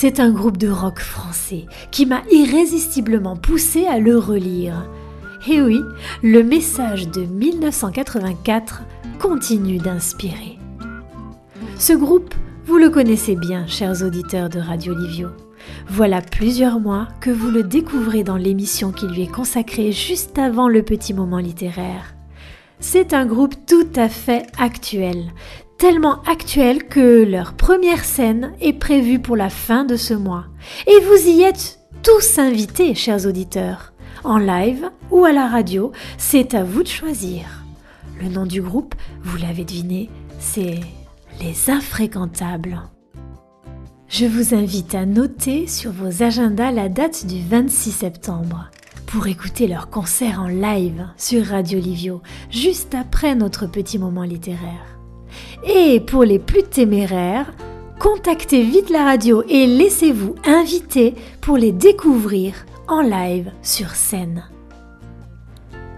c'est un groupe de rock français qui m'a irrésistiblement poussé à le relire. Et oui, le message de 1984 continue d'inspirer. Ce groupe, vous le connaissez bien, chers auditeurs de Radio Livio. Voilà plusieurs mois que vous le découvrez dans l'émission qui lui est consacrée juste avant le petit moment littéraire. C'est un groupe tout à fait actuel, tellement actuel que leur première scène est prévue pour la fin de ce mois. Et vous y êtes tous invités, chers auditeurs, en live ou à la radio, c'est à vous de choisir. Le nom du groupe, vous l'avez deviné, c'est Les Infréquentables. Je vous invite à noter sur vos agendas la date du 26 septembre pour écouter leur concert en live sur Radio Livio, juste après notre petit moment littéraire. Et pour les plus téméraires, contactez vite la radio et laissez-vous inviter pour les découvrir en live sur scène.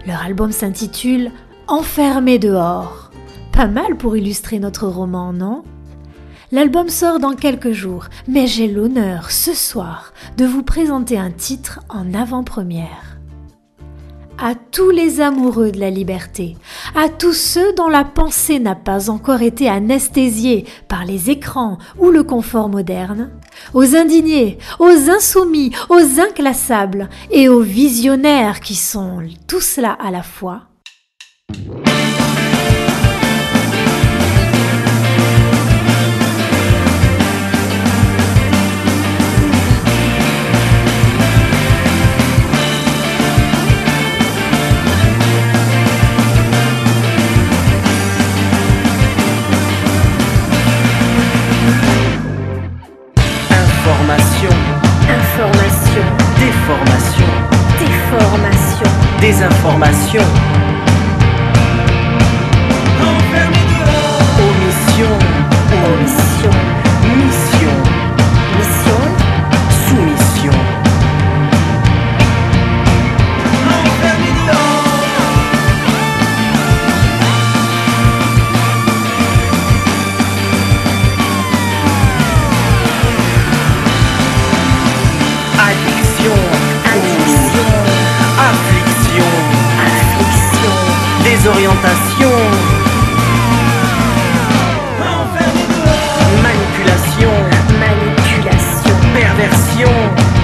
Leur album s'intitule Enfermé dehors. Pas mal pour illustrer notre roman, non? L'album sort dans quelques jours, mais j'ai l'honneur ce soir de vous présenter un titre en avant-première. À tous les amoureux de la liberté, à tous ceux dont la pensée n'a pas encore été anesthésiée par les écrans ou le confort moderne, aux indignés, aux insoumis, aux inclassables et aux visionnaires qui sont tous là à la fois, Désinformation.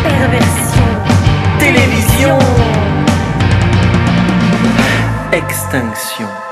Perversion. Télévision. Extinction.